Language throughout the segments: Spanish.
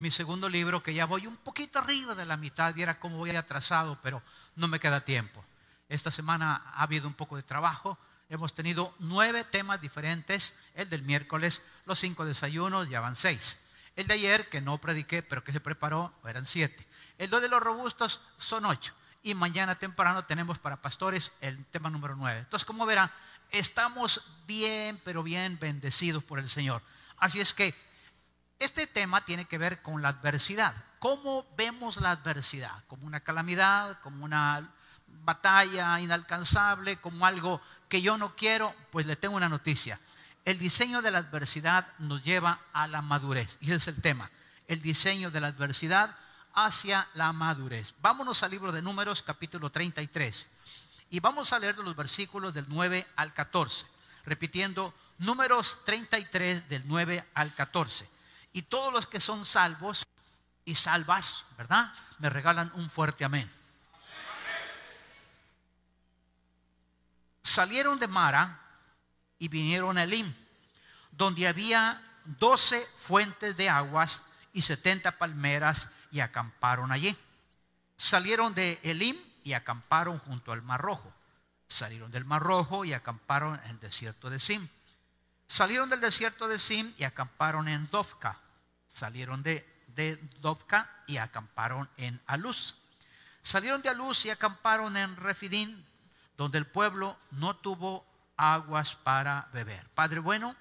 mi segundo libro, que ya voy un poquito arriba de la mitad, viera cómo voy atrasado, pero no me queda tiempo. Esta semana ha habido un poco de trabajo. Hemos tenido nueve temas diferentes. El del miércoles, los cinco desayunos, ya van seis. El de ayer, que no prediqué, pero que se preparó, eran siete. El de los robustos son ocho. Y mañana temprano tenemos para pastores el tema número nueve. Entonces, como verán, estamos bien, pero bien bendecidos por el Señor. Así es que este tema tiene que ver con la adversidad. ¿Cómo vemos la adversidad? ¿Como una calamidad? ¿Como una batalla inalcanzable? ¿Como algo que yo no quiero? Pues le tengo una noticia. El diseño de la adversidad nos lleva a la madurez. Y ese es el tema. El diseño de la adversidad hacia la madurez. Vámonos al libro de Números, capítulo 33. Y vamos a leer los versículos del 9 al 14. Repitiendo, Números 33 del 9 al 14. Y todos los que son salvos y salvas, ¿verdad? Me regalan un fuerte amén. Salieron de Mara y vinieron a Elim, donde había doce fuentes de aguas y setenta palmeras y acamparon allí. Salieron de Elim y acamparon junto al Mar Rojo. Salieron del Mar Rojo y acamparon en el desierto de Sim. Salieron del desierto de Sim y acamparon en Dovka. Salieron de, de Dovka y acamparon en Aluz. Salieron de Aluz y acamparon en Refidín, donde el pueblo no tuvo aguas para beber. Padre bueno,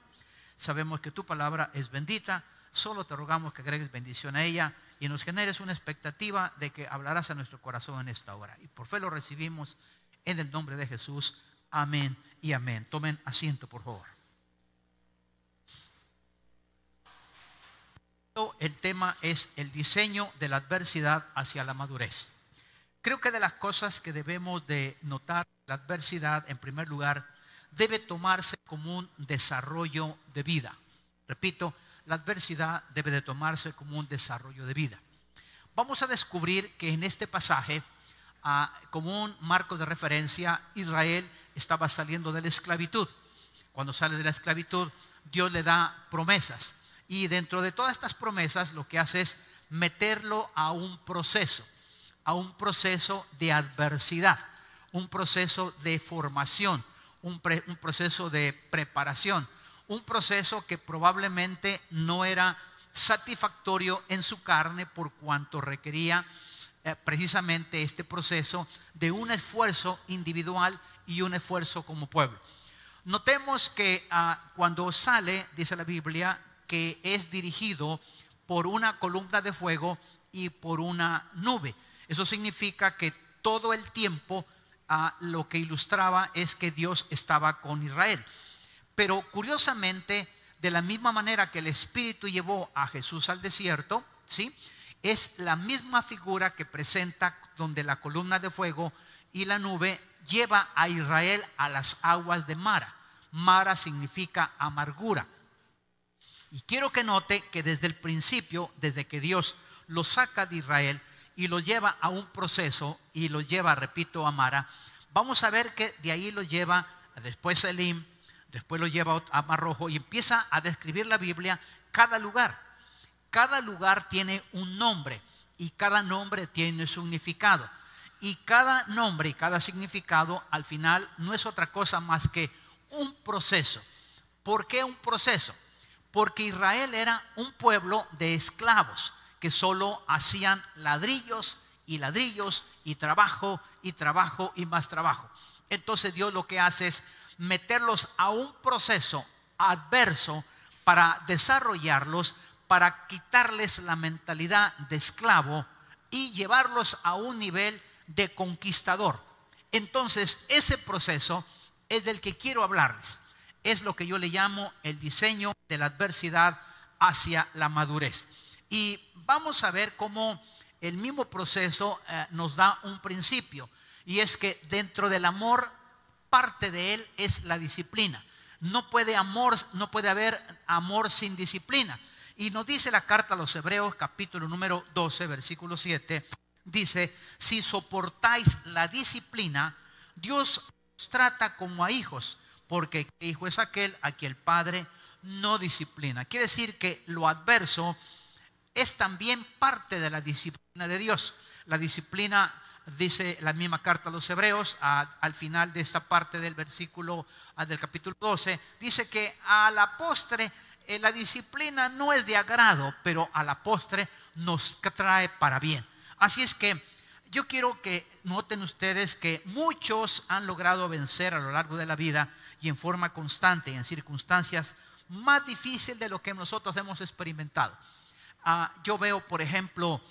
sabemos que tu palabra es bendita, solo te rogamos que agregues bendición a ella y nos generes una expectativa de que hablarás a nuestro corazón en esta hora. Y por fe lo recibimos en el nombre de Jesús. Amén y amén. Tomen asiento, por favor. El tema es el diseño de la adversidad hacia la madurez. Creo que de las cosas que debemos de notar, la adversidad, en primer lugar, debe tomarse como un desarrollo de vida. Repito, la adversidad debe de tomarse como un desarrollo de vida. Vamos a descubrir que en este pasaje, ah, como un marco de referencia, Israel estaba saliendo de la esclavitud. Cuando sale de la esclavitud, Dios le da promesas. Y dentro de todas estas promesas, lo que hace es meterlo a un proceso, a un proceso de adversidad, un proceso de formación, un, proceso de preparación, un proceso que probablemente no era satisfactorio en su carne por cuanto requería eh, precisamente este proceso de un esfuerzo individual y un esfuerzo como pueblo. Notemos que ah, cuando sale, dice la Biblia, que es dirigido por una columna de fuego y por una nube. Eso significa que todo el tiempo lo que ilustraba es que Dios estaba con Israel. Pero curiosamente, de la misma manera que el Espíritu llevó a Jesús al desierto, ¿sí? Es la misma figura que presenta donde la columna de fuego y la nube lleva a Israel a las aguas de Mara. Mara significa amargura. Y quiero que note que desde el principio, desde que Dios lo saca de Israel, y lo lleva a un proceso y lo lleva, repito, a Mara, vamos a ver que de ahí lo lleva después a Elim, después lo lleva a Mar Rojo y empieza a describir la Biblia cada lugar. Cada lugar tiene un nombre y cada nombre tiene su significado. Y cada nombre y cada significado al final no es otra cosa más que un proceso. ¿Por qué un proceso? Porque Israel era un pueblo de esclavos que solo hacían ladrillos y ladrillos y trabajo y trabajo y más trabajo. Entonces Dios lo que hace es meterlos a un proceso adverso para desarrollarlos, para quitarles la mentalidad de esclavo y llevarlos a un nivel de conquistador. Entonces ese proceso es del que quiero hablarles. Es lo que yo le llamo el diseño de la adversidad hacia la madurez. Y vamos a ver cómo el mismo proceso eh, nos da un principio. Y es que dentro del amor, parte de él es la disciplina. No puede, amor, no puede haber amor sin disciplina. Y nos dice la carta a los Hebreos, capítulo número 12, versículo 7, dice, si soportáis la disciplina, Dios os trata como a hijos, porque hijo es aquel a quien el Padre no disciplina. Quiere decir que lo adverso es también parte de la disciplina de Dios. La disciplina, dice la misma carta a los hebreos, al final de esta parte del versículo del capítulo 12, dice que a la postre eh, la disciplina no es de agrado, pero a la postre nos trae para bien. Así es que yo quiero que noten ustedes que muchos han logrado vencer a lo largo de la vida y en forma constante en circunstancias más difíciles de lo que nosotros hemos experimentado. Ah, yo veo, por ejemplo,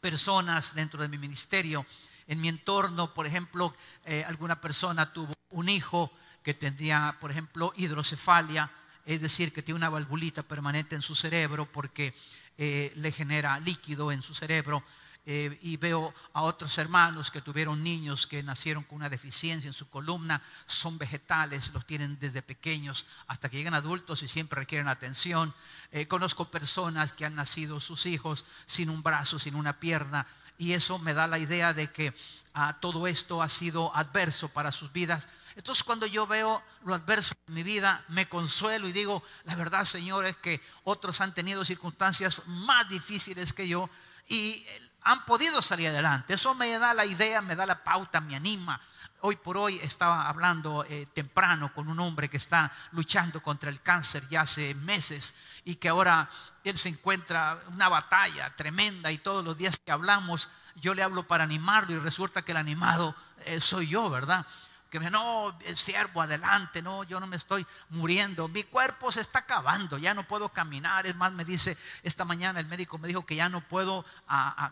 personas dentro de mi ministerio, en mi entorno, por ejemplo, eh, alguna persona tuvo un hijo que tendría, por ejemplo, hidrocefalia, es decir, que tiene una valvulita permanente en su cerebro porque eh, le genera líquido en su cerebro. Eh, y veo a otros hermanos que tuvieron niños que nacieron con una deficiencia en su columna, son vegetales, los tienen desde pequeños hasta que llegan adultos y siempre requieren atención. Eh, conozco personas que han nacido sus hijos sin un brazo, sin una pierna, y eso me da la idea de que ah, todo esto ha sido adverso para sus vidas. Entonces cuando yo veo lo adverso en mi vida, me consuelo y digo, la verdad Señor es que otros han tenido circunstancias más difíciles que yo y han podido salir adelante. Eso me da la idea, me da la pauta, me anima. Hoy por hoy estaba hablando eh, temprano con un hombre que está luchando contra el cáncer ya hace meses y que ahora él se encuentra una batalla tremenda y todos los días que hablamos yo le hablo para animarlo y resulta que el animado eh, soy yo, ¿verdad? Que me, no, siervo, adelante, no, yo no me estoy muriendo, mi cuerpo se está acabando, ya no puedo caminar, es más, me dice, esta mañana el médico me dijo que ya no puedo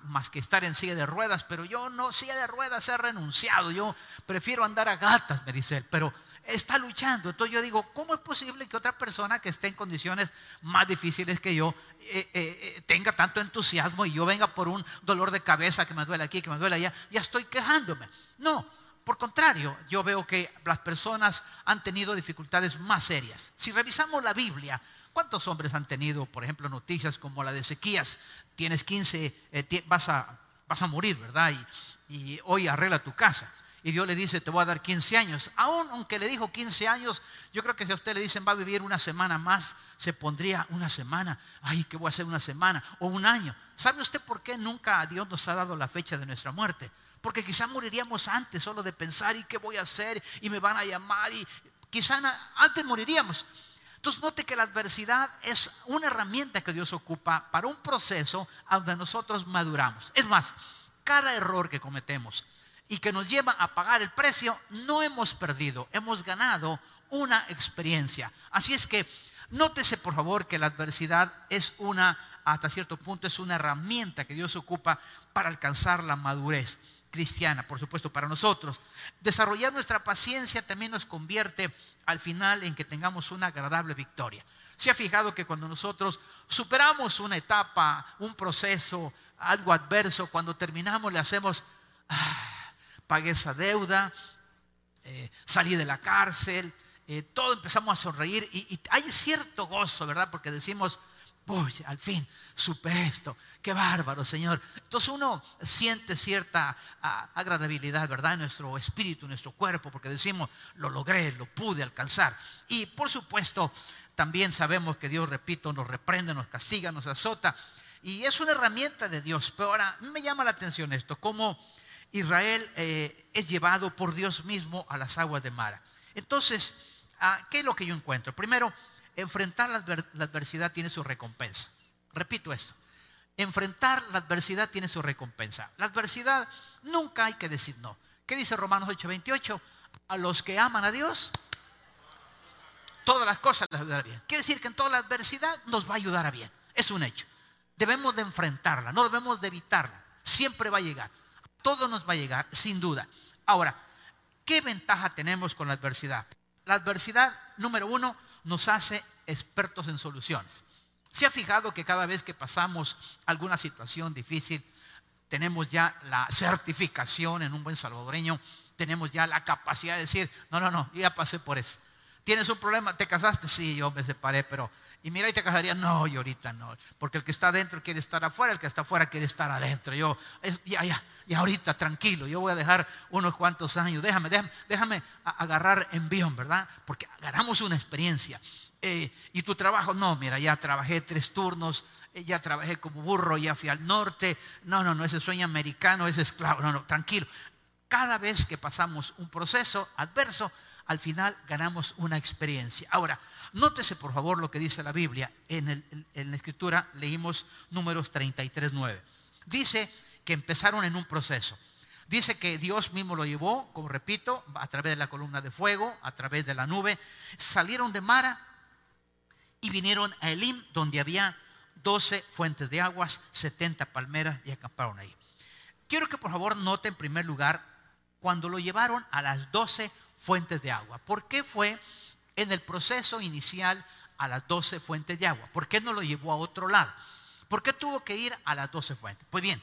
más que estar en silla de ruedas, pero yo no, silla de ruedas he renunciado, yo prefiero andar a gatas, me dice él, pero está luchando, entonces yo digo, ¿cómo es posible que otra persona que esté en condiciones más difíciles que yo eh, eh, eh, tenga tanto entusiasmo y yo venga por un dolor de cabeza que me duele aquí, que me duele allá, ya estoy quejándome? No, por contrario, yo veo que las personas han tenido dificultades más serias. Si revisamos la Biblia, ¿cuántos hombres han tenido, por ejemplo, noticias como la de Ezequías? Tienes 15, eh, vas, a, vas, a, morir, ¿verdad? Y, y, hoy arregla tu casa. Y Dios le dice, te voy a dar 15 años. Aún aunque le dijo 15 años, yo creo que si a usted le dicen va a vivir una semana más, se pondría una semana. Ay, ¿qué voy a hacer una semana? O un año. ¿Sabe usted por qué nunca Dios nos ha dado la fecha de nuestra muerte? Porque quizá moriríamos antes solo de pensar y qué voy a hacer y me van a llamar y quizá antes moriríamos. Entonces note que la adversidad es una herramienta que Dios ocupa para un proceso donde nosotros maduramos. Es más, cada error que cometemos y que nos lleva a pagar el precio, no hemos perdido, hemos ganado una experiencia. Así es que nótese por favor que la adversidad es una, hasta cierto punto, es una herramienta que Dios ocupa para alcanzar la madurez cristiana, por supuesto, para nosotros. Desarrollar nuestra paciencia también nos convierte al final en que tengamos una agradable victoria. Se ha fijado que cuando nosotros superamos una etapa, un proceso, algo adverso, cuando terminamos le hacemos, ah, pagué esa deuda, eh, salí de la cárcel, eh, todo empezamos a sonreír y, y hay cierto gozo, ¿verdad? Porque decimos, Uy, al fin superé esto. Qué bárbaro, Señor. Entonces uno siente cierta ah, agradabilidad, ¿verdad? En nuestro espíritu, en nuestro cuerpo, porque decimos, lo logré, lo pude alcanzar. Y por supuesto, también sabemos que Dios, repito, nos reprende, nos castiga, nos azota. Y es una herramienta de Dios. Pero ahora me llama la atención esto, cómo Israel eh, es llevado por Dios mismo a las aguas de Mara. Entonces, ah, ¿qué es lo que yo encuentro? Primero, enfrentar la, adversidad tiene su recompensa. Repito esto. Enfrentar la adversidad tiene su recompensa. La adversidad nunca hay que decir no. ¿Qué dice Romanos 8:28? A los que aman a Dios, todas las cosas les ayudarán bien. Quiere decir que en toda la adversidad nos va a ayudar a bien. Es un hecho. Debemos de enfrentarla, no debemos de evitarla. Siempre va a llegar. Todo nos va a llegar, sin duda. Ahora, ¿qué ventaja tenemos con la adversidad? La adversidad, número uno, nos hace expertos en soluciones. ¿Se ha fijado que cada vez que pasamos alguna situación difícil, tenemos ya la certificación en un buen salvadoreño, tenemos ya la capacidad de decir, no, no, no, ya pasé por eso. ¿Tienes un problema? ¿Te casaste? Sí, yo me separé, pero... Y mira, y te casaría, no, y ahorita no. Porque el que está adentro quiere estar afuera, el que está afuera quiere estar adentro. Yo, ya, ya, y ahorita tranquilo, yo voy a dejar unos cuantos años, déjame, déjame, déjame agarrar envión, ¿verdad? Porque agarramos una experiencia. Eh, y tu trabajo, no, mira, ya trabajé tres turnos, ya trabajé como burro, ya fui al norte. No, no, no, ese sueño americano es esclavo. No, no, tranquilo. Cada vez que pasamos un proceso adverso, al final ganamos una experiencia. Ahora, nótese por favor lo que dice la Biblia. En, la escritura leímos números 33, 9. Dice que empezaron en un proceso. Dice que Dios mismo lo llevó, como repito, a través de la columna de fuego, a través de la nube. Salieron de Mara y vinieron a Elim, donde había 12 fuentes de aguas, 70 palmeras y acamparon ahí. Quiero que por favor noten en primer lugar cuando lo llevaron a las 12 fuentes de agua. ¿Por qué fue en el proceso inicial a las 12 fuentes de agua? ¿Por qué no lo llevó a otro lado? ¿Por qué tuvo que ir a las 12 fuentes? Pues bien,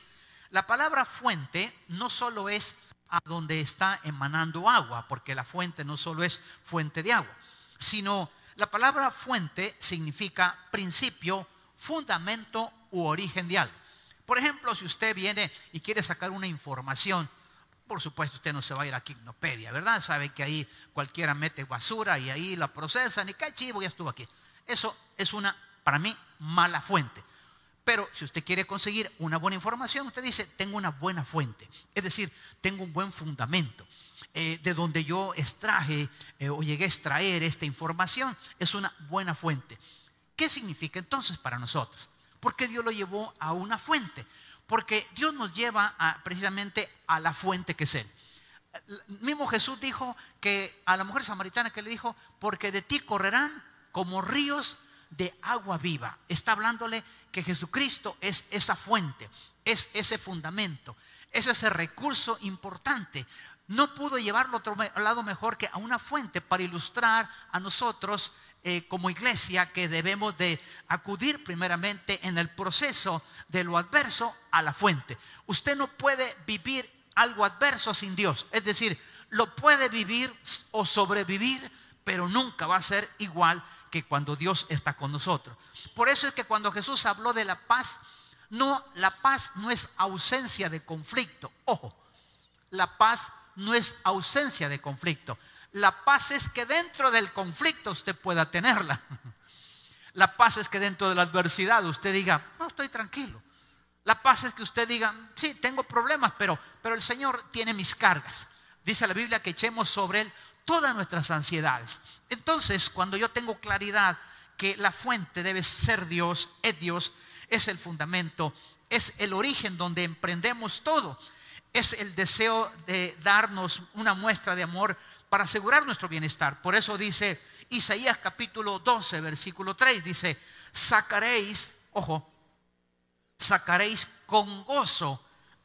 la palabra fuente no solo es a donde está emanando agua, porque la fuente no solo es fuente de agua, sino la palabra fuente significa principio, fundamento u origen de algo. Por ejemplo, si usted viene y quiere sacar una información, por supuesto usted no se va a ir a Quignopedia, ¿verdad? Sabe que ahí cualquiera mete basura y ahí la procesan y cae chivo, ya estuvo aquí. Eso es una, para mí, mala fuente. Pero si usted quiere conseguir una buena información, usted dice, tengo una buena fuente. Es decir, tengo un buen fundamento. Eh, de donde yo extraje eh, o llegué a extraer esta información, es una buena fuente. ¿Qué significa entonces para nosotros? Porque Dios lo llevó a una fuente. Porque Dios nos lleva precisamente a la fuente que es Él. El mismo Jesús dijo que a la mujer samaritana que le dijo, porque de ti correrán como ríos de agua viva. Está hablándole que Jesucristo es esa fuente, es ese fundamento, es ese recurso importante. No pudo llevarlo a otro lado mejor que a una fuente para ilustrar a nosotros eh, como iglesia que debemos de acudir primeramente en el proceso de lo adverso a la fuente. Usted no puede vivir algo adverso sin Dios. Es decir, lo puede vivir o sobrevivir, pero nunca va a ser igual que cuando Dios está con nosotros. Por eso es que cuando Jesús habló de la paz, no, la paz no es ausencia de conflicto. Ojo, la paz no es ausencia de conflicto. La paz es que dentro del conflicto usted pueda tenerla. La paz es que dentro de la adversidad usted diga, no, estoy tranquilo. La paz es que usted diga, sí, tengo problemas, pero, pero el Señor tiene mis cargas. Dice la Biblia que echemos sobre Él todas nuestras ansiedades. Entonces, cuando yo tengo claridad que la fuente debe ser Dios, es Dios, es el fundamento, es el origen donde emprendemos todo, es el deseo de darnos una muestra de amor para asegurar nuestro bienestar. Por eso dice Isaías capítulo 12, versículo 3, dice, sacaréis, ojo, sacaréis con gozo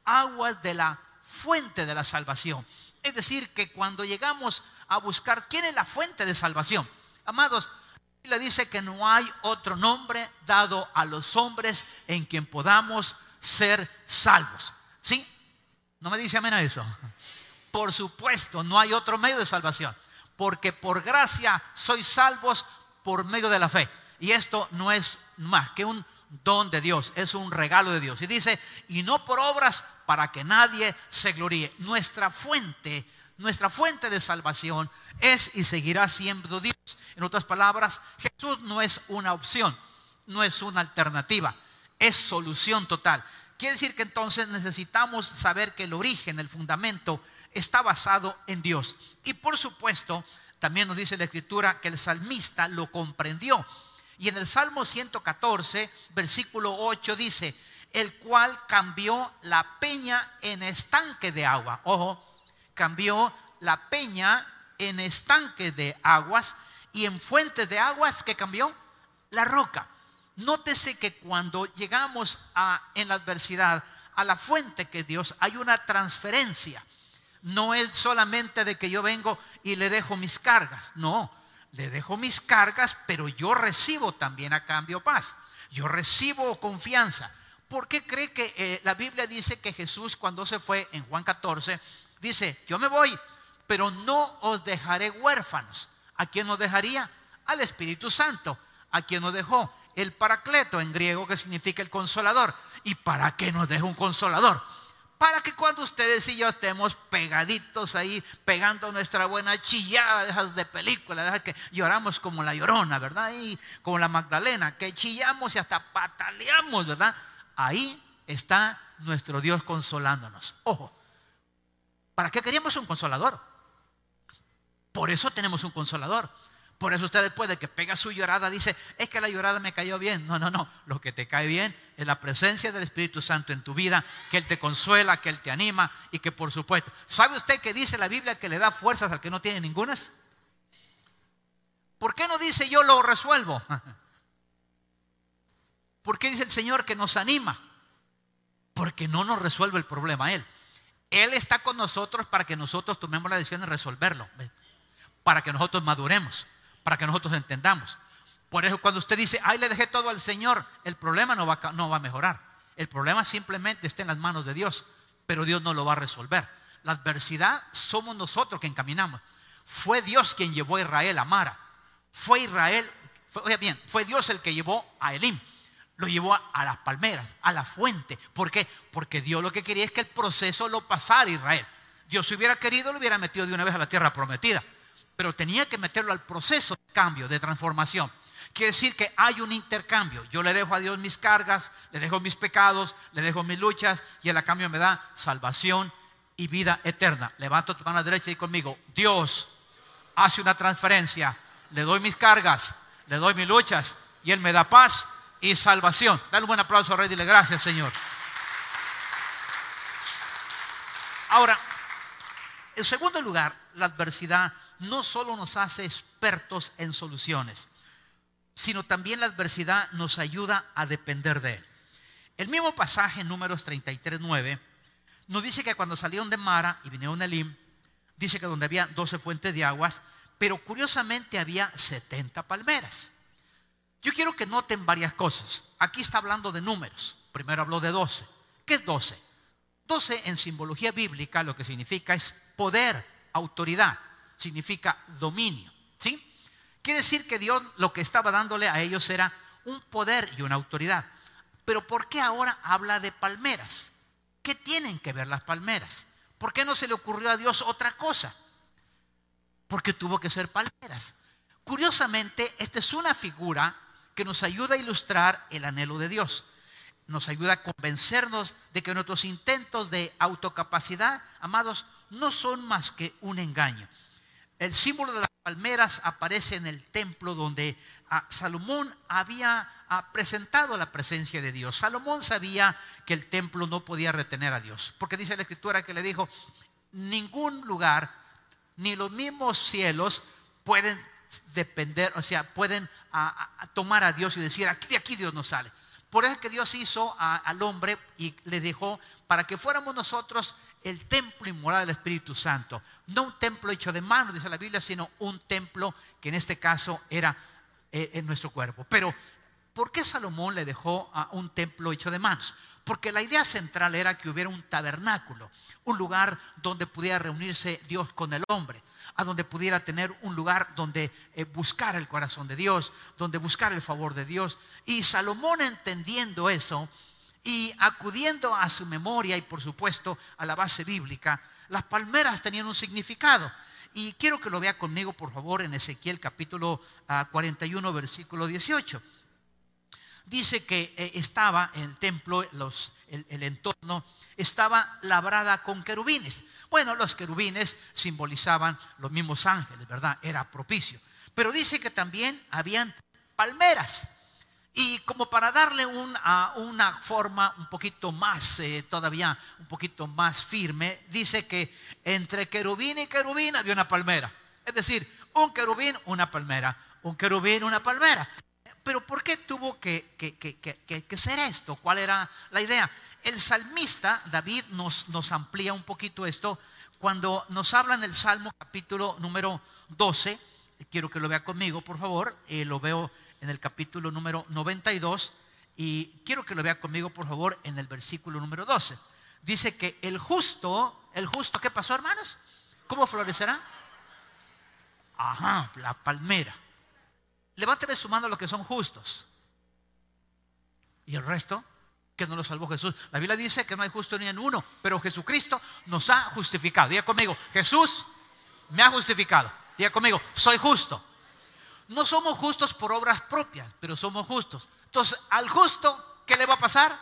aguas de la fuente de la salvación. Es decir, que cuando llegamos a buscar quién es la fuente de salvación. Amados, le dice que no hay otro nombre dado a los hombres en quien podamos ser salvos. ¿Sí? ¿No me dice amén a eso? Por supuesto, no hay otro medio de salvación. Porque por gracia sois salvos por medio de la fe. Y esto no es más que un don de Dios, es un regalo de Dios. Y dice, y no por obras para que nadie se gloríe. Nuestra fuente nuestra fuente de salvación es y seguirá siendo Dios. En otras palabras, Jesús no es una opción, no es una alternativa, es solución total. Quiere decir que entonces necesitamos saber que el origen, el fundamento, está basado en Dios. Y por supuesto, también nos dice la escritura que el salmista lo comprendió. Y en el Salmo 114, versículo 8 dice, el cual cambió la peña en estanque de agua. Ojo, cambió la peña en estanques de aguas y en fuentes de aguas que cambió la roca. Nótese que cuando llegamos a, en la adversidad a la fuente que Dios, hay una transferencia. No es solamente de que yo vengo y le dejo mis cargas. No, le dejo mis cargas, pero yo recibo también a cambio paz. Yo recibo confianza. ¿Por qué cree que eh, la Biblia dice que Jesús cuando se fue en Juan 14 Dice, yo me voy, pero no os dejaré huérfanos. ¿A quién nos dejaría? Al Espíritu Santo. ¿A quién nos dejó? El paracleto en griego que significa el consolador. ¿Y para qué nos deja un consolador? Para que cuando ustedes y yo estemos pegaditos ahí, pegando nuestra buena chillada de de película, de que lloramos como la llorona, ¿verdad? Y como la Magdalena, que chillamos y hasta pataleamos, ¿verdad? Ahí está nuestro Dios consolándonos. Ojo, ¿para qué queríamos un consolador? Por eso tenemos un consolador. Por eso usted después de que pega su llorada dice, es que la llorada me cayó bien. No, no, no. Lo que te cae bien es la presencia del Espíritu Santo en tu vida, que Él te consuela, que Él te anima y que por supuesto, ¿sabe usted que dice la Biblia que le da fuerzas al que no tiene ningunas? ¿Por qué no dice yo lo resuelvo? ¿Por qué dice el Señor que nos anima? Porque no nos resuelve el problema Él. Él está con nosotros para que nosotros tomemos la decisión de resolverlo, para que nosotros maduremos para que nosotros entendamos. Por eso cuando usted dice, ay, le dejé todo al Señor, el problema no va, a mejorar. El problema simplemente está en las manos de Dios, pero Dios no lo va a resolver. La adversidad somos nosotros que encaminamos. Fue Dios quien llevó a Israel a Mara. Fue Israel, fue, bien, fue Dios el que llevó a Elim. Lo llevó a, las palmeras, a la fuente. ¿Por qué? Porque Dios lo que quería es que el proceso lo pasara Israel. Dios si hubiera querido lo hubiera metido de una vez a la tierra prometida pero tenía que meterlo al proceso de cambio, de transformación. Quiere decir que hay un intercambio. Yo le dejo a Dios mis cargas, le dejo mis pecados, le dejo mis luchas y Él a cambio me da salvación y vida eterna. Levanto tu mano derecha y conmigo, Dios hace una transferencia, le doy mis cargas, le doy mis luchas y Él me da paz y salvación. Dale un buen aplauso a Rey, dile gracias Señor. Ahora, en segundo lugar, la adversidad no solo nos hace expertos en soluciones, sino también la adversidad nos ayuda a depender de Él. El mismo pasaje números 33, 9 nos dice que cuando salieron de Mara y vinieron a Elim, dice que donde había 12 fuentes de aguas, pero curiosamente había 70 palmeras. Yo quiero que noten varias cosas. Aquí está hablando de números. Primero habló de 12. ¿Qué es 12? 12 en simbología bíblica lo que significa es poder, autoridad significa dominio. ¿Sí? Quiere decir que Dios lo que estaba dándole a ellos era un poder y una autoridad. Pero ¿por qué ahora habla de palmeras? ¿Qué tienen que ver las palmeras? ¿Por qué no se le ocurrió a Dios otra cosa? Porque tuvo que ser palmeras. Curiosamente, esta es una figura que nos ayuda a ilustrar el anhelo de Dios. Nos ayuda a convencernos de que nuestros intentos de autocapacidad, amados, no son más que un engaño. El símbolo de las palmeras aparece en el templo donde ah, Salomón había ah, presentado la presencia de Dios. Salomón sabía que el templo no podía retener a Dios, porque dice la escritura que le dijo, ningún lugar, ni los mismos cielos pueden depender, o sea, pueden ah, tomar a Dios y decir, aquí de aquí Dios no sale. Por eso es que Dios hizo al hombre y le dejó para que fuéramos nosotros el templo inmoral del Espíritu Santo. No un templo hecho de manos, dice la Biblia, sino un templo que en este caso era eh, en nuestro cuerpo. Pero, ¿por qué Salomón le dejó un templo hecho de manos? Porque la idea central era que hubiera un tabernáculo, un lugar donde pudiera reunirse Dios con el hombre, a donde pudiera tener un lugar donde eh, buscar el corazón de Dios, donde buscar el favor de Dios. Y Salomón entendiendo eso, y acudiendo a su memoria y por supuesto a la base bíblica, las palmeras tenían un significado. Y quiero que lo vea conmigo, por favor, en Ezequiel capítulo 41, ah, versículo 18. Dice que eh, estaba en el templo, los, el, el entorno, estaba labrada con querubines. Bueno, los querubines simbolizaban los mismos ángeles, ¿verdad? Era propicio. Pero dice que también habían palmeras. Y como para darle una forma un poquito más, eh, todavía un poquito más firme, dice que entre querubín y querubín había una palmera. Es decir, un querubín, una palmera. Un querubín, una palmera. Pero ¿por qué tuvo que, que, ser esto? ¿Cuál era la idea? El salmista David nos, nos amplía un poquito esto cuando nos habla en el Salmo capítulo número 12. Quiero que lo vea conmigo, por favor. Eh, lo veo en el capítulo número 92 y quiero que lo vea conmigo, por favor, en el versículo número 12. Dice que el justo, el justo, ¿qué pasó, hermanos? ¿Cómo florecerá? Ajá, la palmera. Levánteme su mano los que son justos. ¿Y el resto? Que no lo salvó Jesús. La Biblia dice que no hay justo ni en uno, pero Jesucristo nos ha justificado. Diga conmigo, Jesús me ha justificado. Diga conmigo, soy justo. No somos justos por obras propias, pero somos justos. Entonces, al justo, ¿qué le va a pasar?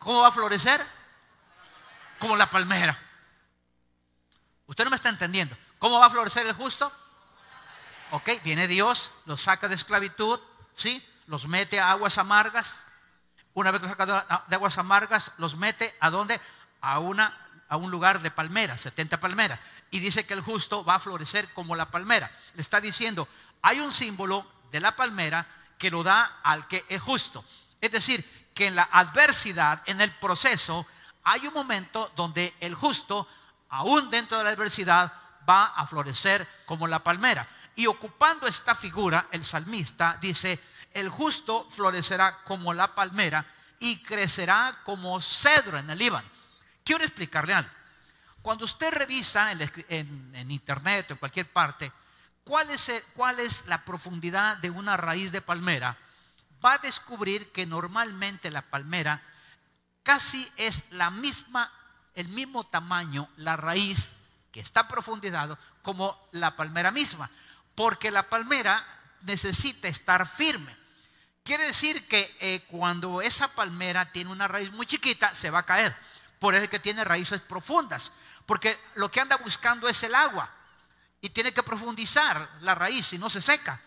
¿Cómo va a florecer? Como la palmera. Usted no me está entendiendo. ¿Cómo va a florecer el justo? Ok, viene Dios, los saca de esclavitud, ¿sí? Los mete a aguas amargas, una vez que saca de aguas amargas, los mete a dónde? A, una, a un lugar de palmeras, 70 palmeras. Y dice que el justo va a florecer como la palmera. Le está diciendo, hay un símbolo de la palmera que lo da al que es justo. Es decir, que en la adversidad, en el proceso, hay un momento donde el justo, aún dentro de la adversidad, va a florecer como la palmera. Y ocupando esta figura, el salmista dice, el justo florecerá como la palmera y crecerá como cedro en el Líbano. Quiero explicarle algo. Cuando usted revisa en, internet o en cualquier parte, ¿cuál es, cuál es la profundidad de una raíz de palmera, va a descubrir que normalmente la palmera casi es la misma, el mismo tamaño, la raíz que está profundizado como la palmera misma, porque la palmera necesita estar firme. Quiere decir que eh, cuando esa palmera tiene una raíz muy chiquita, se va a caer. Por eso es que tiene raíces profundas. Porque lo que anda buscando es el agua. Y tiene que profundizar la raíz y no se seca.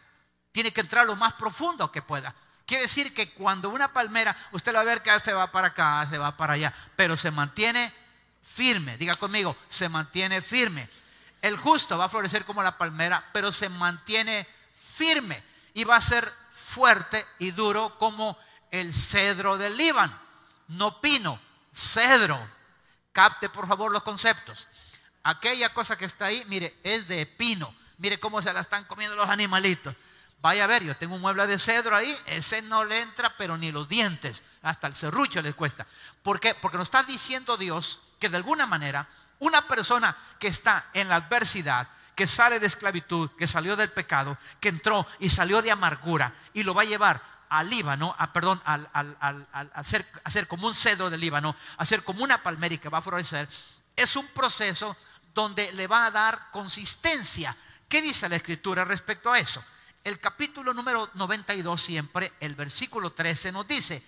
Tiene que entrar lo más profundo que pueda. Quiere decir que cuando una palmera, usted va a ver que se va para acá, se va para allá, pero se mantiene firme. Diga conmigo, se mantiene firme. El justo va a florecer como la palmera, pero se mantiene firme y va a ser fuerte y duro como el cedro del Líbano. No pino, cedro. Capte por favor los conceptos. Aquella cosa que está ahí, mire, es de pino. Mire cómo se la están comiendo los animalitos. Vaya a ver, yo tengo un mueble de cedro ahí, ese no le entra, pero ni los dientes, hasta el serrucho le cuesta. ¿Por qué? Porque nos está diciendo Dios que de alguna manera una persona que está en la adversidad, que sale de esclavitud, que salió del pecado, que entró y salió de amargura y lo va a llevar al Líbano, a, perdón, al, a, ser, como un cedro del Líbano, a ser como una palmera que va a florecer, es un proceso donde le va a dar consistencia. ¿Qué dice la Escritura respecto a eso? El capítulo número 92 siempre, el versículo 13 nos dice,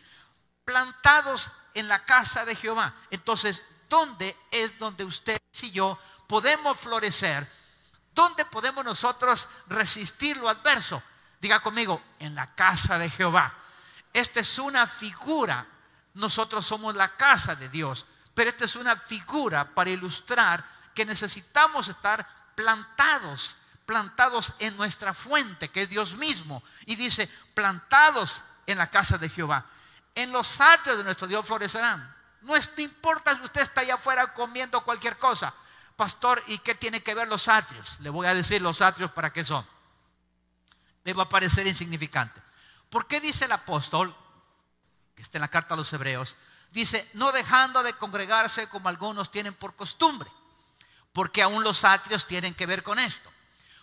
plantados en la casa de Jehová. Entonces, ¿dónde es donde usted y yo podemos florecer? ¿Dónde podemos nosotros resistir lo adverso? Diga conmigo, en la casa de Jehová. Esta es una figura. Nosotros somos la casa de Dios. Pero esta es una figura para ilustrar que necesitamos estar plantados, plantados en nuestra fuente, que es Dios mismo. Y dice, plantados en la casa de Jehová. En los atrios de nuestro Dios florecerán. No, no importa si usted está allá afuera comiendo cualquier cosa pastor, ¿y qué tiene que ver los atrios? Le voy a decir los atrios para qué son. Le va a parecer insignificante. ¿Por qué dice el apóstol, que está en la carta a los hebreos, dice, no dejando de congregarse como algunos tienen por costumbre? Porque aún los atrios tienen que ver con esto.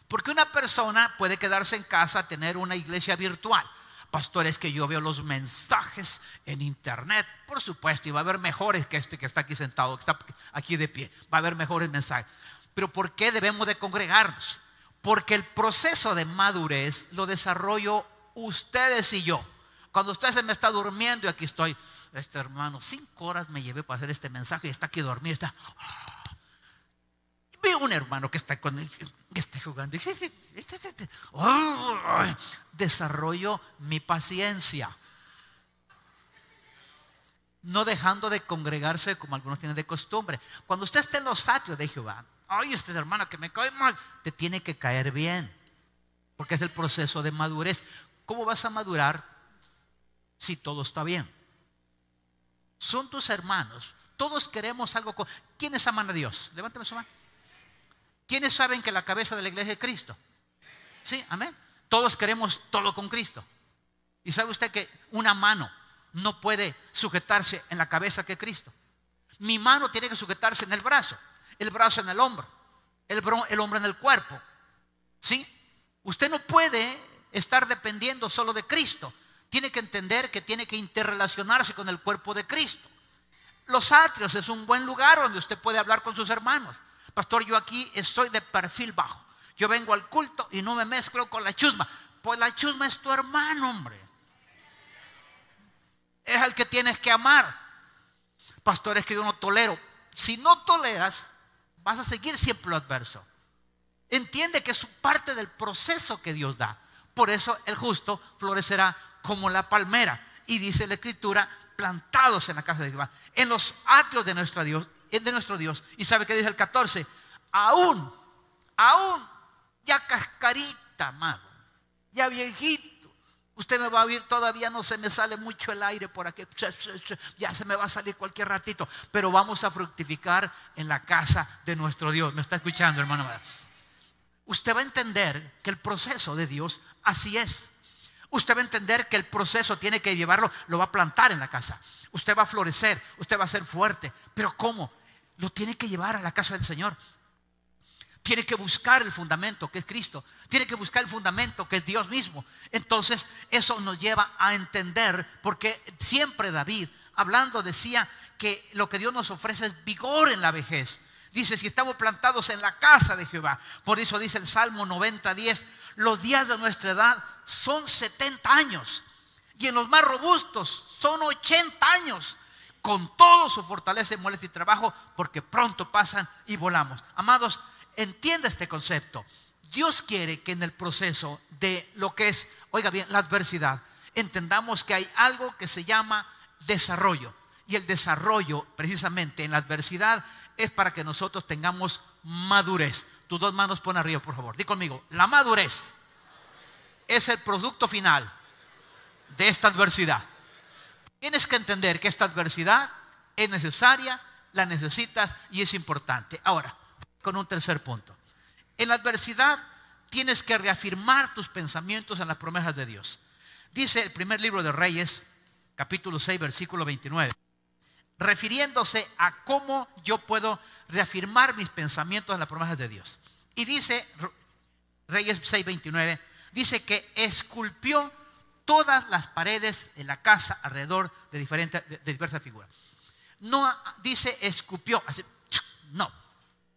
Porque una persona puede quedarse en casa, tener una iglesia virtual. Pastores, que yo veo los mensajes en internet, por supuesto, y va a haber mejores que este que está aquí sentado, que está aquí de pie, va a haber mejores mensajes. Pero ¿por qué debemos de congregarnos? Porque el proceso de madurez lo desarrollo ustedes y yo. Cuando usted se me está durmiendo y aquí estoy, este hermano, cinco horas me llevé para hacer este mensaje y está aquí dormido, está Veo un hermano que está, con, que está jugando. Desarrollo mi paciencia. No dejando de congregarse como algunos tienen de costumbre. Cuando usted esté en los atrios de Jehová, ay, este hermano que me cae mal, te tiene que caer bien. Porque es el proceso de madurez. ¿Cómo vas a madurar si todo está bien? Son tus hermanos. Todos queremos algo. Con... ¿Quiénes aman a Dios? Levántame su mano. ¿Quiénes saben que la cabeza de la iglesia es Cristo? Sí, amén. Todos queremos todo con Cristo. Y sabe usted que una mano no puede sujetarse en la cabeza que Cristo. Mi mano tiene que sujetarse en el brazo, el brazo en el hombro, el, el hombro en el cuerpo. ¿Sí? Usted no puede estar dependiendo solo de Cristo. tiene que entender que tiene que interrelacionarse con el cuerpo de Cristo. Los atrios es un buen lugar donde usted puede hablar con sus hermanos. Pastor, yo aquí estoy de perfil bajo. Yo vengo al culto y no me mezclo con la chusma. Pues la chusma es tu hermano, hombre. Es al que tienes que amar. Pastor, es que yo no tolero. Si no toleras, vas a seguir siempre lo adverso. Entiende que es parte del proceso que Dios da. Por eso el justo florecerá como la palmera. Y dice la escritura, plantados en la casa de Jehová, en los atrios de, nuestro Dios, de nuestro Dios. Y sabe que dice el 14, aún, aún, ya cascarita, amado, ya viejito. Usted me va a oír, todavía no se me sale mucho el aire por aquí. Ya se me va a salir cualquier ratito. Pero vamos a fructificar en la casa de nuestro Dios. ¿Me está escuchando, hermano? Usted va a entender que el proceso de Dios así es. Usted va a entender que el proceso tiene que llevarlo, lo va a plantar en la casa. Usted va a florecer, usted va a ser fuerte. Pero ¿cómo? Lo tiene que llevar a la casa del Señor. Tiene que buscar el fundamento que es Cristo. Tiene que buscar el fundamento que es Dios mismo. Entonces eso nos lleva a entender, porque siempre David, hablando, decía que lo que Dios nos ofrece es vigor en la vejez. Dice, si estamos plantados en la casa de Jehová. Por eso dice el Salmo 90, 10, los días de nuestra edad son 70 años. Y en los más robustos son 80 años. Con todo su fortaleza, molestia y trabajo, porque pronto pasan y volamos. Amados, entienda este concepto. Dios quiere que en el proceso de lo que es, oiga bien, la adversidad, entendamos que hay algo que se llama desarrollo. Y el desarrollo, precisamente en la adversidad, es para que nosotros tengamos madurez. Tus dos manos pon arriba, por favor. Di conmigo, la madurez es el producto final de esta adversidad. Tienes que entender que esta adversidad es necesaria, la necesitas y es importante. Ahora, con un tercer punto. En la adversidad tienes que reafirmar tus pensamientos en las promesas de Dios. Dice el primer libro de Reyes, capítulo 6, versículo 29, refiriéndose a cómo yo puedo reafirmar mis pensamientos en las promesas de Dios. Y dice, Reyes 6, 29, dice que esculpió todas las paredes de la casa alrededor de, diferentes, de diversas figuras. No dice escupió, no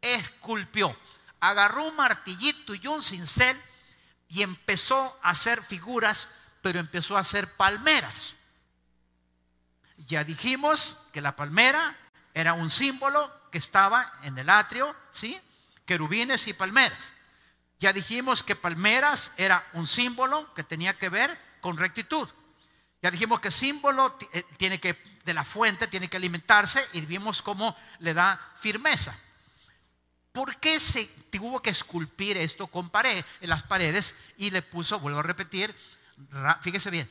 esculpió. Agarró un martillito y un cincel y empezó a hacer figuras, pero empezó a hacer palmeras. Ya dijimos que la palmera era un símbolo que estaba en el atrio, ¿sí? Querubines y palmeras. Ya dijimos que palmeras era un símbolo que tenía que ver con rectitud. Ya dijimos que símbolo eh, tiene que de la fuente tiene que alimentarse y vimos cómo le da firmeza. ¿Por qué se tuvo que esculpir esto con pared, en las paredes y le puso, vuelvo a repetir, fíjese bien,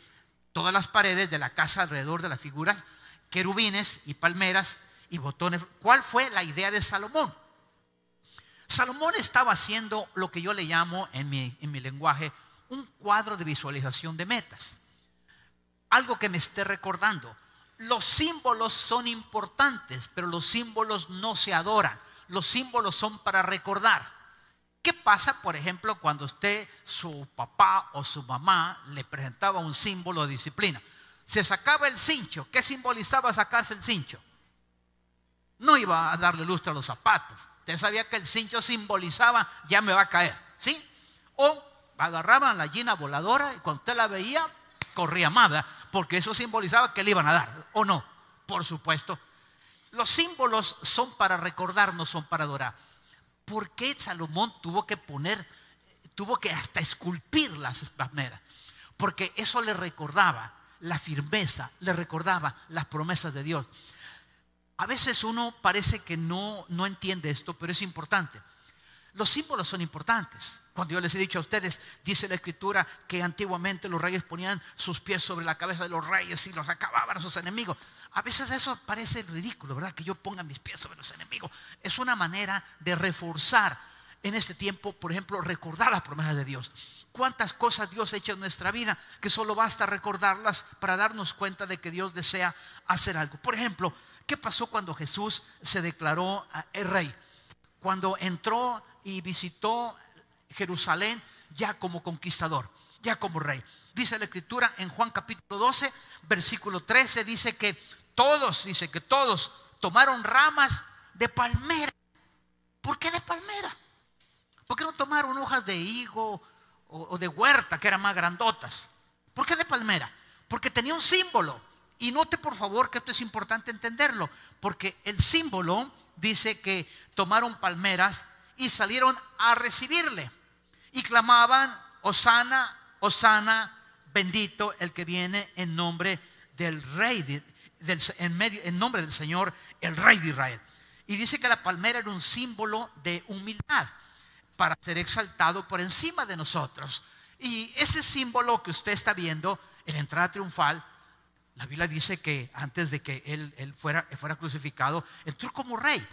todas las paredes de la casa alrededor de las figuras, querubines y palmeras y botones? ¿Cuál fue la idea de Salomón? Salomón estaba haciendo lo que yo le llamo en mi, en mi lenguaje un cuadro de visualización de metas. Algo que me esté recordando. Los símbolos son importantes, pero los símbolos no se adoran los símbolos son para recordar. ¿Qué pasa, por ejemplo, cuando usted, su papá o su mamá le presentaba un símbolo de disciplina? Se sacaba el cincho. ¿Qué simbolizaba sacarse el cincho? No iba a darle lustre a los zapatos. Usted sabía que el cincho simbolizaba ya me va a caer, ¿sí? O agarraban la gallina voladora y cuando usted la veía, corría más, porque eso simbolizaba que le iban a dar, ¿o no? Por supuesto. Los símbolos son para recordar, no son para adorar. ¿Por qué Salomón tuvo que poner, tuvo que hasta esculpir las palmeras? Porque eso le recordaba la firmeza, le recordaba las promesas de Dios. A veces uno parece que no, no entiende esto, pero es importante. Los símbolos son importantes. Cuando yo les he dicho a ustedes, dice la escritura que antiguamente los reyes ponían sus pies sobre la cabeza de los reyes y los acababan a sus enemigos. A veces eso parece ridículo, ¿verdad? Que yo ponga mis pies sobre los enemigos. Es una manera de reforzar en este tiempo, por ejemplo, recordar las promesas de Dios. Cuántas cosas Dios ha hecho en nuestra vida que solo basta recordarlas para darnos cuenta de que Dios desea hacer algo. Por ejemplo, ¿qué pasó cuando Jesús se declaró el rey? Cuando entró y visitó Jerusalén ya como conquistador. ya como rey. Dice la escritura en Juan capítulo 12, versículo 13, dice que todos, dice que todos tomaron ramas de palmera. ¿Por qué de palmera? ¿Por qué no tomaron hojas de higo o, de huerta que eran más grandotas? ¿Por qué de palmera? Porque tenía un símbolo. Y note por favor que esto es importante entenderlo, porque el símbolo dice que tomaron palmeras y salieron a recibirle y clamaban, Osana, Osana, bendito el que viene en nombre del rey, del, en, medio, en nombre del Señor, el rey de Israel. Y dice que la palmera era un símbolo de humildad para ser exaltado por encima de nosotros. Y ese símbolo que usted está viendo en la entrada triunfal, la Biblia dice que antes de que él, fuera, fuera crucificado, entró como rey.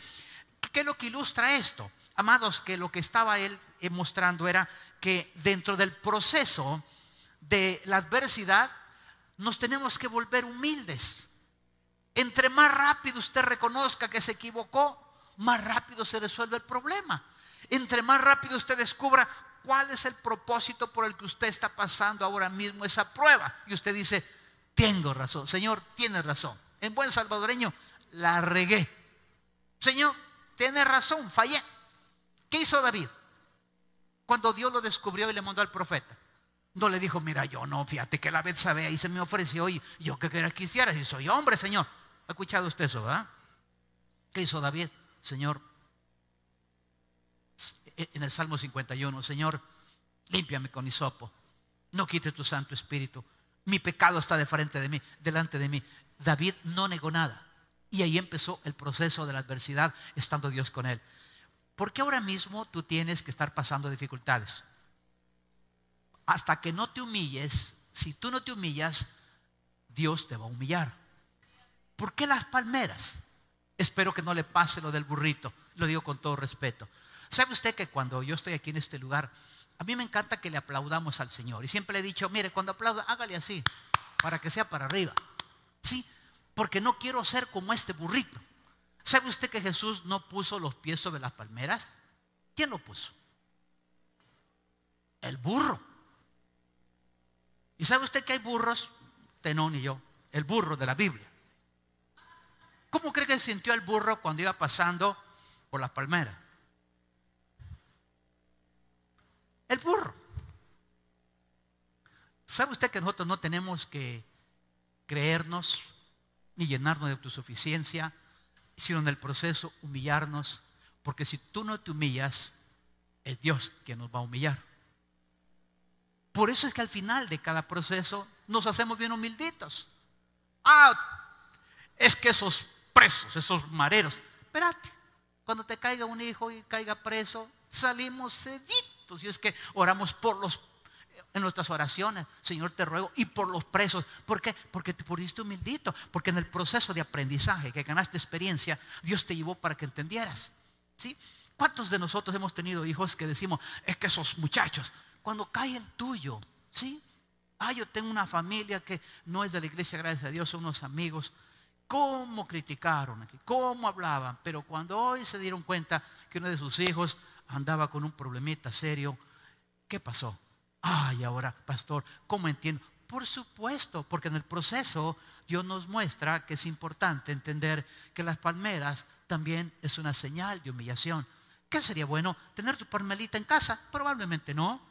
¿Qué es lo que ilustra esto? Amados, que lo que estaba él eh, mostrando era que dentro del proceso de la adversidad nos tenemos que volver humildes. Entre más rápido usted reconozca que se equivocó, más rápido se resuelve el problema. Entre más rápido usted descubra cuál es el propósito por el que usted está pasando ahora mismo esa prueba. Y usted dice, tengo razón, Señor, tiene razón. En buen salvadoreño, la regué. Señor, tiene razón, fallé. ¿Qué hizo David? Cuando Dios lo descubrió y le mandó al profeta. No le dijo, mira, yo no, fíjate que la vez sabe y se me ofreció y yo que quisiera, si soy hombre, Señor. ¿Ha escuchado usted eso, verdad? ¿Qué hizo David? Señor, en el Salmo 51, Señor, límpiame con hisopo, no quite tu Santo Espíritu, mi pecado está de frente de mí, delante de mí. David no negó nada. Y ahí empezó el proceso de la adversidad, estando Dios con él. ¿Por qué ahora mismo tú tienes que estar pasando dificultades? Hasta que no te humilles, si tú no te humillas, Dios te va a humillar. ¿Por qué las palmeras? Espero que no le pase lo del burrito, lo digo con todo respeto. ¿Sabe usted que cuando yo estoy aquí en este lugar, a mí me encanta que le aplaudamos al Señor? Y siempre le he dicho, mire, cuando aplauda, hágale así, para que sea para arriba. Sí, porque no quiero ser como este burrito. ¿Sabe usted que Jesús no puso los pies sobre las palmeras? ¿Quién lo puso? El burro. ¿Y sabe usted que hay burros? Tenón y yo. El burro de la Biblia. ¿Cómo cree que sintió el burro cuando iba pasando por las palmeras? El burro. ¿Sabe usted que nosotros no tenemos que creernos ni llenarnos de autosuficiencia? sino en el proceso humillarnos, porque si tú no te humillas, es Dios quien nos va a humillar. Por eso es que al final de cada proceso nos hacemos bien humilditos. Ah, es que esos presos, esos mareros, espérate, cuando te caiga un hijo y caiga preso, salimos Y es que oramos por los en nuestras oraciones, Señor, te ruego, y por los presos. ¿Por qué? Porque te pusiste humildito, porque en el proceso de aprendizaje que ganaste experiencia, Dios te llevó para que entendieras. ¿Sí? ¿Cuántos de nosotros hemos tenido hijos que decimos, es que esos muchachos, cuando cae el tuyo, ¿sí? Ah, yo tengo una familia que no es de la iglesia, gracias a Dios, son unos amigos. ¿Cómo criticaron aquí? ¿Cómo hablaban? Pero cuando hoy se dieron cuenta que uno de sus hijos andaba con un problemita serio, ¿qué pasó? Ay, ahora, pastor, ¿cómo entiendo? Por supuesto, porque en el proceso Dios nos muestra que es importante entender que las palmeras también es una señal de humillación. ¿Qué sería bueno? ¿Tener tu palmelita en casa? Probablemente no.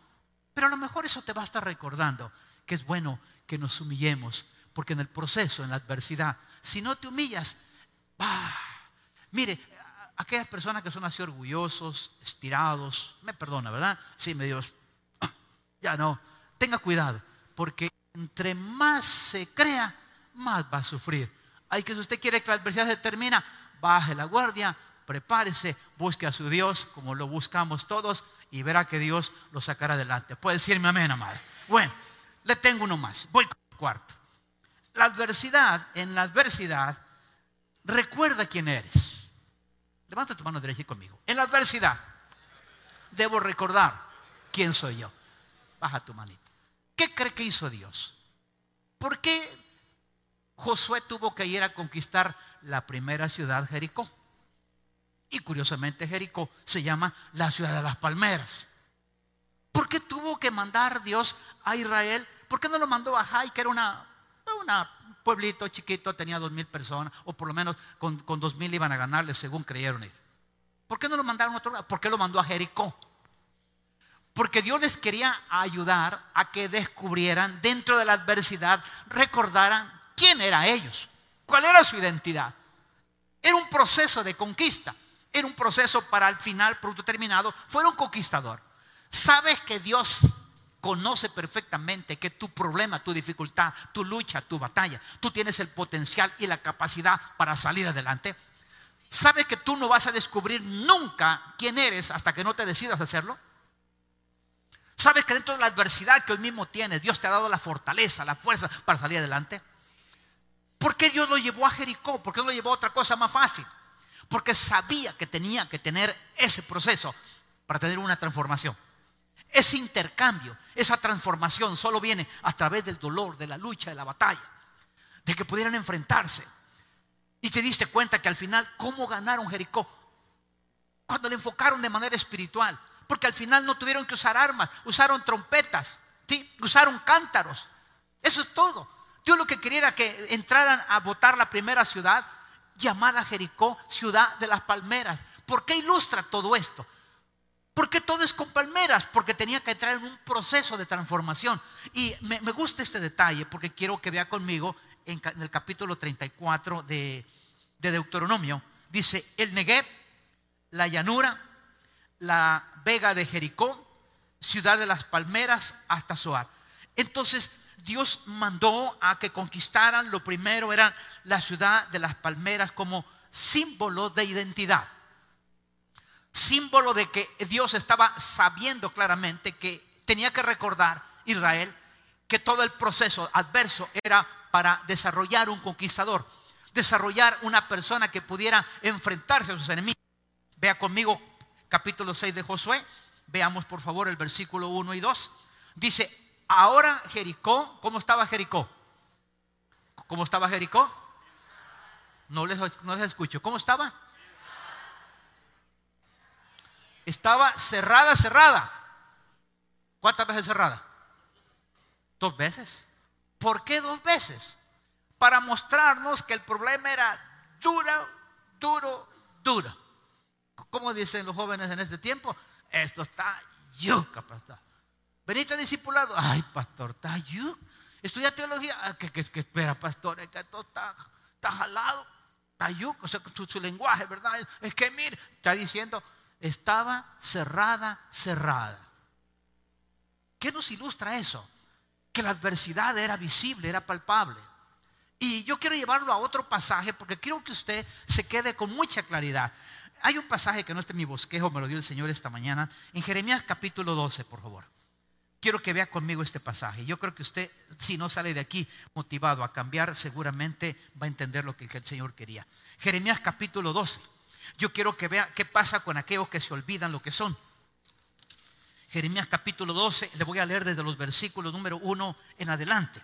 Pero a lo mejor eso te va a estar recordando que es bueno que nos humillemos, porque en el proceso, en la adversidad, si no te humillas, bah, mire, aquellas personas que son así orgullosos, estirados, me perdona, ¿verdad? Sí, me Dios ya no. Tenga cuidado, porque entre más se crea, más va a sufrir. Hay que si usted quiere que la adversidad se termine, baje la guardia, prepárese, busque a su Dios como lo buscamos todos y verá que Dios lo sacará adelante. Puede decirme amén, amado. Bueno, le tengo uno más. Voy al cuarto. La adversidad, en la adversidad, recuerda quién eres. Levanta tu mano derecha conmigo. En la adversidad, debo recordar quién soy yo baja tu manita. ¿Qué cree que hizo Dios? ¿Por qué Josué tuvo que ir a conquistar la primera ciudad, Jericó? Y curiosamente Jericó se llama la ciudad de las palmeras. ¿Por qué tuvo que mandar Dios a Israel? ¿Por qué no lo mandó a Jai, que era una, una pueblito chiquito, tenía dos mil personas, o por lo menos con, con dos mil iban a ganarle según creyeron ir? ¿Por qué no lo mandaron a otro lado? ¿Por qué lo mandó a Jericó? Porque Dios les quería ayudar a que descubrieran dentro de la adversidad, recordaran quién era ellos, cuál era su identidad. Era un proceso de conquista, era un proceso para al final, producto terminado, fuera un conquistador. Sabes que Dios conoce perfectamente que tu problema, tu dificultad, tu lucha, tu batalla, tú tienes el potencial y la capacidad para salir adelante. ¿Sabes que tú no vas a descubrir nunca quién eres hasta que no te decidas hacerlo? ¿Sabes que dentro de la adversidad que hoy mismo tienes, Dios te ha dado la fortaleza, la fuerza para salir adelante? ¿Por qué Dios lo llevó a Jericó? ¿Por qué no lo llevó a otra cosa más fácil? Porque sabía que tenía que tener ese proceso para tener una transformación. Ese intercambio, esa transformación solo viene a través del dolor, de la lucha, de la batalla, de que pudieran enfrentarse. Y te diste cuenta que al final, ¿cómo ganaron Jericó? Cuando le enfocaron de manera espiritual. Porque al final no tuvieron que usar armas, usaron trompetas, ¿sí? usaron cántaros. Eso es todo. Dios lo que quería era que entraran a votar la primera ciudad llamada Jericó, ciudad de las palmeras. ¿Por qué ilustra todo esto? Porque todo es con palmeras, porque tenía que entrar en un proceso de transformación. Y me, gusta este detalle porque quiero que vea conmigo en, el capítulo 34 de, de Deuteronomio. Dice, el Negev, la llanura, la vega de Jericó, ciudad de las palmeras, hasta Zoar. Entonces Dios mandó a que conquistaran, lo primero era la ciudad de las palmeras como símbolo de identidad. Símbolo de que Dios estaba sabiendo claramente que tenía que recordar Israel que todo el proceso adverso era para desarrollar un conquistador, desarrollar una persona que pudiera enfrentarse a sus enemigos. Vea conmigo capítulo 6 de Josué. Veamos por favor el versículo 1 y 2. Dice, ahora Jericó, ¿cómo estaba Jericó? ¿Cómo estaba Jericó? No les, no les escucho. ¿Cómo estaba? Estaba cerrada, cerrada. ¿Cuántas veces cerrada? Dos veces. ¿Por qué dos veces? Para mostrarnos que el problema era duro, duro, duro. ¿Cómo dicen los jóvenes en este tiempo? Esto está yuca, pastor. Venite discipulado. Ay, pastor, está yuca. Estudia teología. Ah, que, espera, pastor, es que esto está, está jalado. Está yuca. O sea, su, su lenguaje, ¿verdad? Es que mire, está diciendo, estaba cerrada, cerrada. ¿Qué nos ilustra eso? Que la adversidad era visible, era palpable. Y yo quiero llevarlo a otro pasaje porque quiero que usted se quede con mucha claridad. Hay un pasaje que no está en mi bosquejo, me lo dio el Señor esta mañana, en Jeremías capítulo 12, por favor. Quiero que vea conmigo este pasaje. Yo creo que usted, si no sale de aquí motivado a cambiar, seguramente va a entender lo que el Señor quería. Jeremías capítulo 12. Yo quiero que vea qué pasa con aquellos que se olvidan lo que son. Jeremías capítulo 12, le voy a leer desde los versículos número 1 en adelante.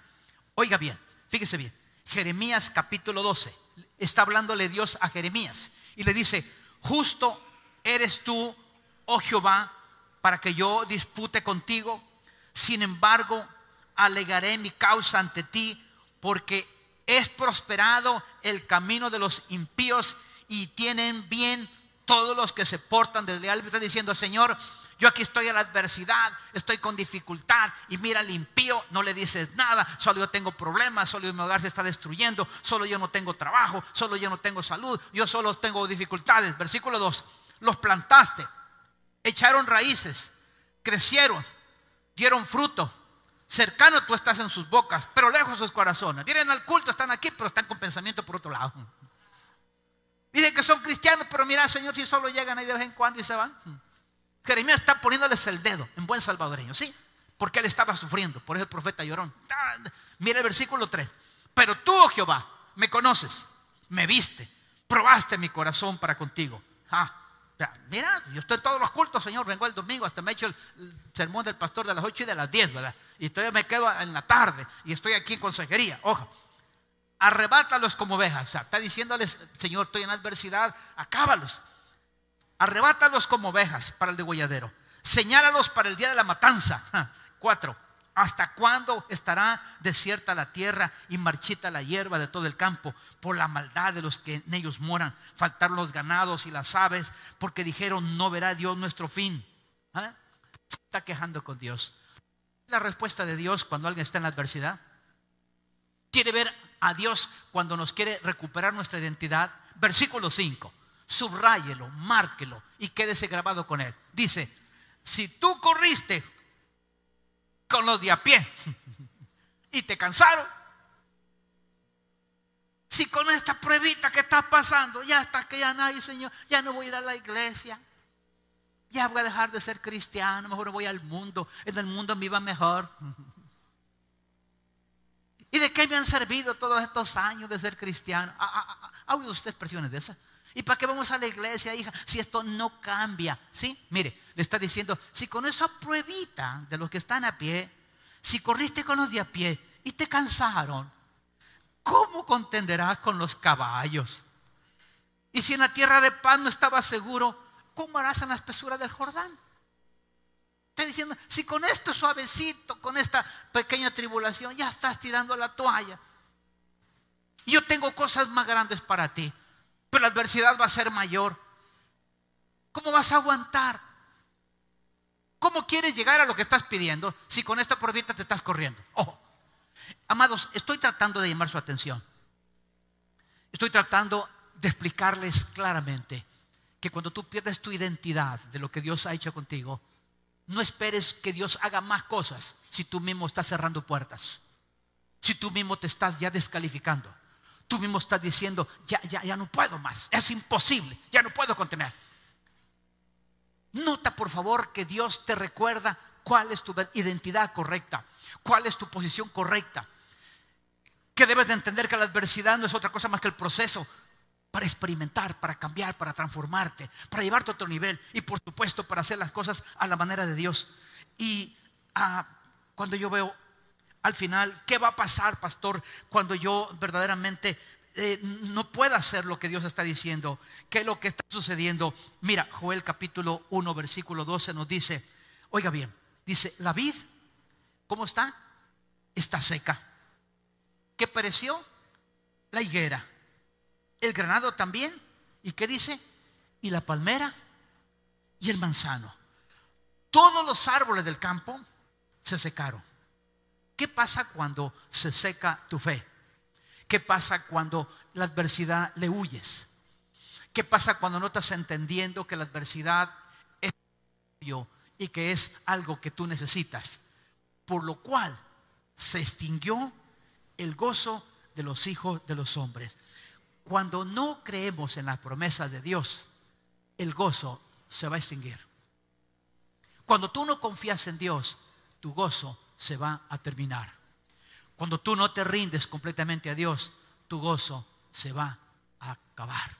Oiga bien, fíjese bien. Jeremías capítulo 12. Está hablándole Dios a Jeremías y le dice, justo eres tú, oh Jehová, para que yo dispute contigo. Sin embargo, alegaré mi causa ante ti, porque es prosperado el camino de los impíos y tienen bien todos los que se portan desleal. Está diciendo, Señor, yo aquí estoy en la adversidad, estoy con dificultad y mira limpio, no le dices nada, solo yo tengo problemas, solo mi hogar se está destruyendo, solo yo no tengo trabajo, solo yo no tengo salud, yo solo tengo dificultades. Versículo 2, los plantaste, echaron raíces, crecieron, dieron fruto. Cercano tú estás en sus bocas, pero lejos sus corazones. Vienen al culto, están aquí, pero están con pensamiento por otro lado. Dicen que son cristianos, pero mira, Señor, si solo llegan ahí de vez en cuando y se van. Jeremías está poniéndoles el dedo en buen salvadoreño, ¿sí? Porque él estaba sufriendo, por eso el profeta llorón. Mira el versículo 3. Pero tú, oh Jehová, me conoces, me viste, probaste mi corazón para contigo. Ah, mira, yo estoy en todos los cultos, Señor, vengo el domingo, hasta me he hecho el, sermón del pastor de las 8 y de las 10, ¿verdad? Y todavía me quedo en la tarde y estoy aquí en consejería. Ojo, arrebátalos como ovejas. O sea, está diciéndoles, Señor, estoy en adversidad, acábalos. Arrebátalos como ovejas para el degolladero. Señálalos para el día de la matanza. Cuatro. ¿Hasta cuándo estará desierta la tierra y marchita la hierba de todo el campo por la maldad de los que en ellos moran? Faltaron los ganados y las aves porque dijeron, no verá Dios nuestro fin. ¿Ah? Se está quejando con Dios. La respuesta de Dios cuando alguien está en la adversidad. Quiere ver a Dios cuando nos quiere recuperar nuestra identidad. Versículo 5. Subráyelo, márquelo y quédese grabado con él. Dice, si tú corriste con los de a pie y te cansaron, si con esta pruebita que estás pasando, ya está que ya nadie, Señor, ya no voy a ir a la iglesia, ya voy a dejar de ser cristiano, mejor voy al mundo, en el mundo me iba mejor. ¿Y de qué me han servido todos estos años de ser cristiano? ¿Ha, oído usted expresiones de esas? ¿Y para qué vamos a la iglesia, hija, si esto no cambia? ¿Sí? Mire, le está diciendo, si con esa pruebita de los que están a pie, si corriste con los de a pie y te cansaron, ¿cómo contenderás con los caballos? Y si en la tierra de paz no estabas seguro, ¿cómo harás en la espesura del Jordán? Diciendo, si con esto suavecito, con esta pequeña tribulación, ya estás tirando la toalla. Yo tengo cosas más grandes para ti pero la adversidad va a ser mayor. ¿Cómo vas a aguantar? ¿Cómo quieres llegar a lo que estás pidiendo si con esta pruebita te estás corriendo? Ojo, amados, estoy tratando de llamar su atención. Estoy tratando de explicarles claramente que cuando tú pierdes tu identidad de lo que Dios ha hecho contigo, no esperes que Dios haga más cosas si tú mismo estás cerrando puertas, si tú mismo te estás ya descalificando tú mismo estás diciendo, ya, ya, ya no puedo más, es imposible, ya no puedo contener. Nota por favor que Dios te recuerda cuál es tu identidad correcta, cuál es tu posición correcta. Que debes de entender que la adversidad no es otra cosa más que el proceso para experimentar, para cambiar, para transformarte, para llevarte a otro nivel y por supuesto para hacer las cosas a la manera de Dios. Y ah, cuando yo veo al final, ¿qué va a pasar, pastor, cuando yo verdaderamente eh, no pueda hacer lo que Dios está diciendo? ¿Qué es lo que está sucediendo? Mira, Joel capítulo 1, versículo 12 nos dice, oiga bien, dice, la vid, ¿cómo está? Está seca. ¿Qué pareció? La higuera. El granado también. ¿Y qué dice? Y la palmera y el manzano. Todos los árboles del campo se secaron. ¿Qué pasa cuando se seca tu fe? ¿Qué pasa cuando la adversidad le huyes? ¿Qué pasa cuando no estás entendiendo que la adversidad es y que es algo que tú necesitas? Por lo cual se extinguió el gozo de los hijos de los hombres. Cuando no creemos en la promesa de Dios, el gozo se va a extinguir. Cuando tú no confías en Dios, tu gozo se va a terminar. Cuando tú no te rindes completamente a Dios, tu gozo se va a acabar.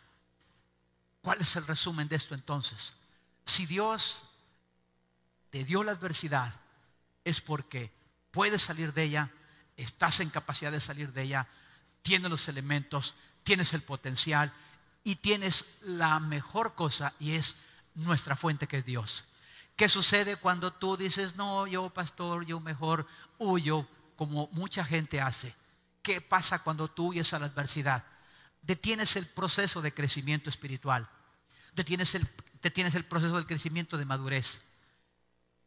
¿Cuál es el resumen de esto entonces? Si Dios te dio la adversidad, es porque puedes salir de ella, estás en capacidad de salir de ella, tienes los elementos, tienes el potencial y tienes la mejor cosa y es nuestra fuente que es Dios. ¿Qué sucede cuando tú dices, no, yo pastor, yo mejor huyo, como mucha gente hace? ¿Qué pasa cuando tú huyes a la adversidad? Detienes el proceso de crecimiento espiritual. Detienes el, el proceso del crecimiento de madurez.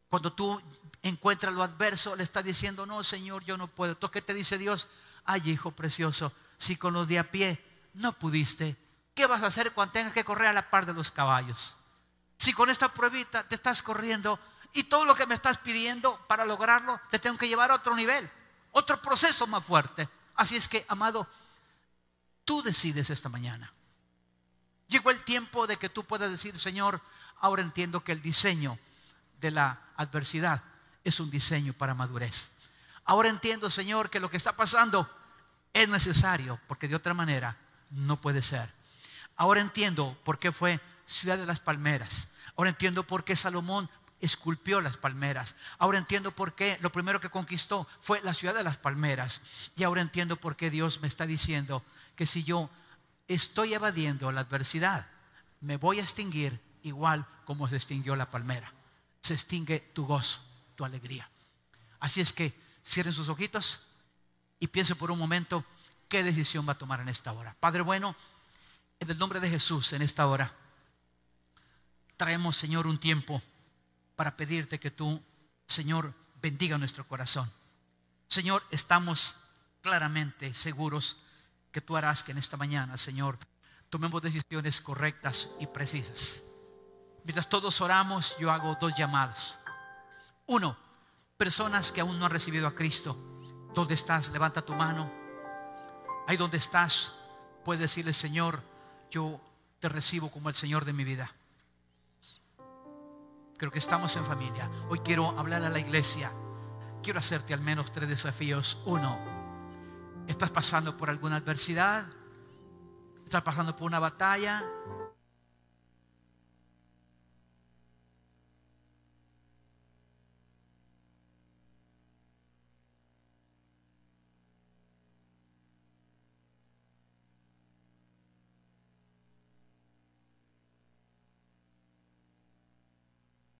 Cuando tú encuentras lo adverso, le estás diciendo, no, Señor, yo no puedo. ¿Tú qué te dice Dios? Ay, hijo precioso, si con los de a pie no pudiste, ¿qué vas a hacer cuando tengas que correr a la par de los caballos? Si con esta pruebita te estás corriendo y todo lo que me estás pidiendo para lograrlo, te tengo que llevar a otro nivel, otro proceso más fuerte. Así es que, amado, tú decides esta mañana. Llegó el tiempo de que tú puedas decir, Señor, ahora entiendo que el diseño de la adversidad es un diseño para madurez. Ahora entiendo, Señor, que lo que está pasando es necesario, porque de otra manera no puede ser. Ahora entiendo por qué fue ciudad de las palmeras. Ahora entiendo por qué Salomón esculpió las palmeras. Ahora entiendo por qué lo primero que conquistó fue la ciudad de las palmeras. Y ahora entiendo por qué Dios me está diciendo que si yo estoy evadiendo la adversidad, me voy a extinguir igual como se extinguió la palmera. se extingue tu gozo, tu alegría. Así es que cierren sus ojitos y piensen por un momento qué decisión va a tomar en esta hora. Padre bueno, en el nombre de Jesús, en esta hora, traemos, Señor, un tiempo para pedirte que tú, Señor, bendiga nuestro corazón. Señor, estamos claramente seguros que tú harás que en esta mañana, Señor, tomemos decisiones correctas y precisas. Mientras todos oramos, yo hago dos llamados. Uno, personas que aún no han recibido a Cristo. ¿Dónde estás? Levanta tu mano. Ahí donde estás, puedes decirle, Señor, yo te recibo como el Señor de mi vida. Creo que estamos en familia. Hoy quiero hablar a la iglesia. Quiero hacerte al menos tres desafíos. Uno, estás pasando por alguna adversidad, estás pasando por una batalla,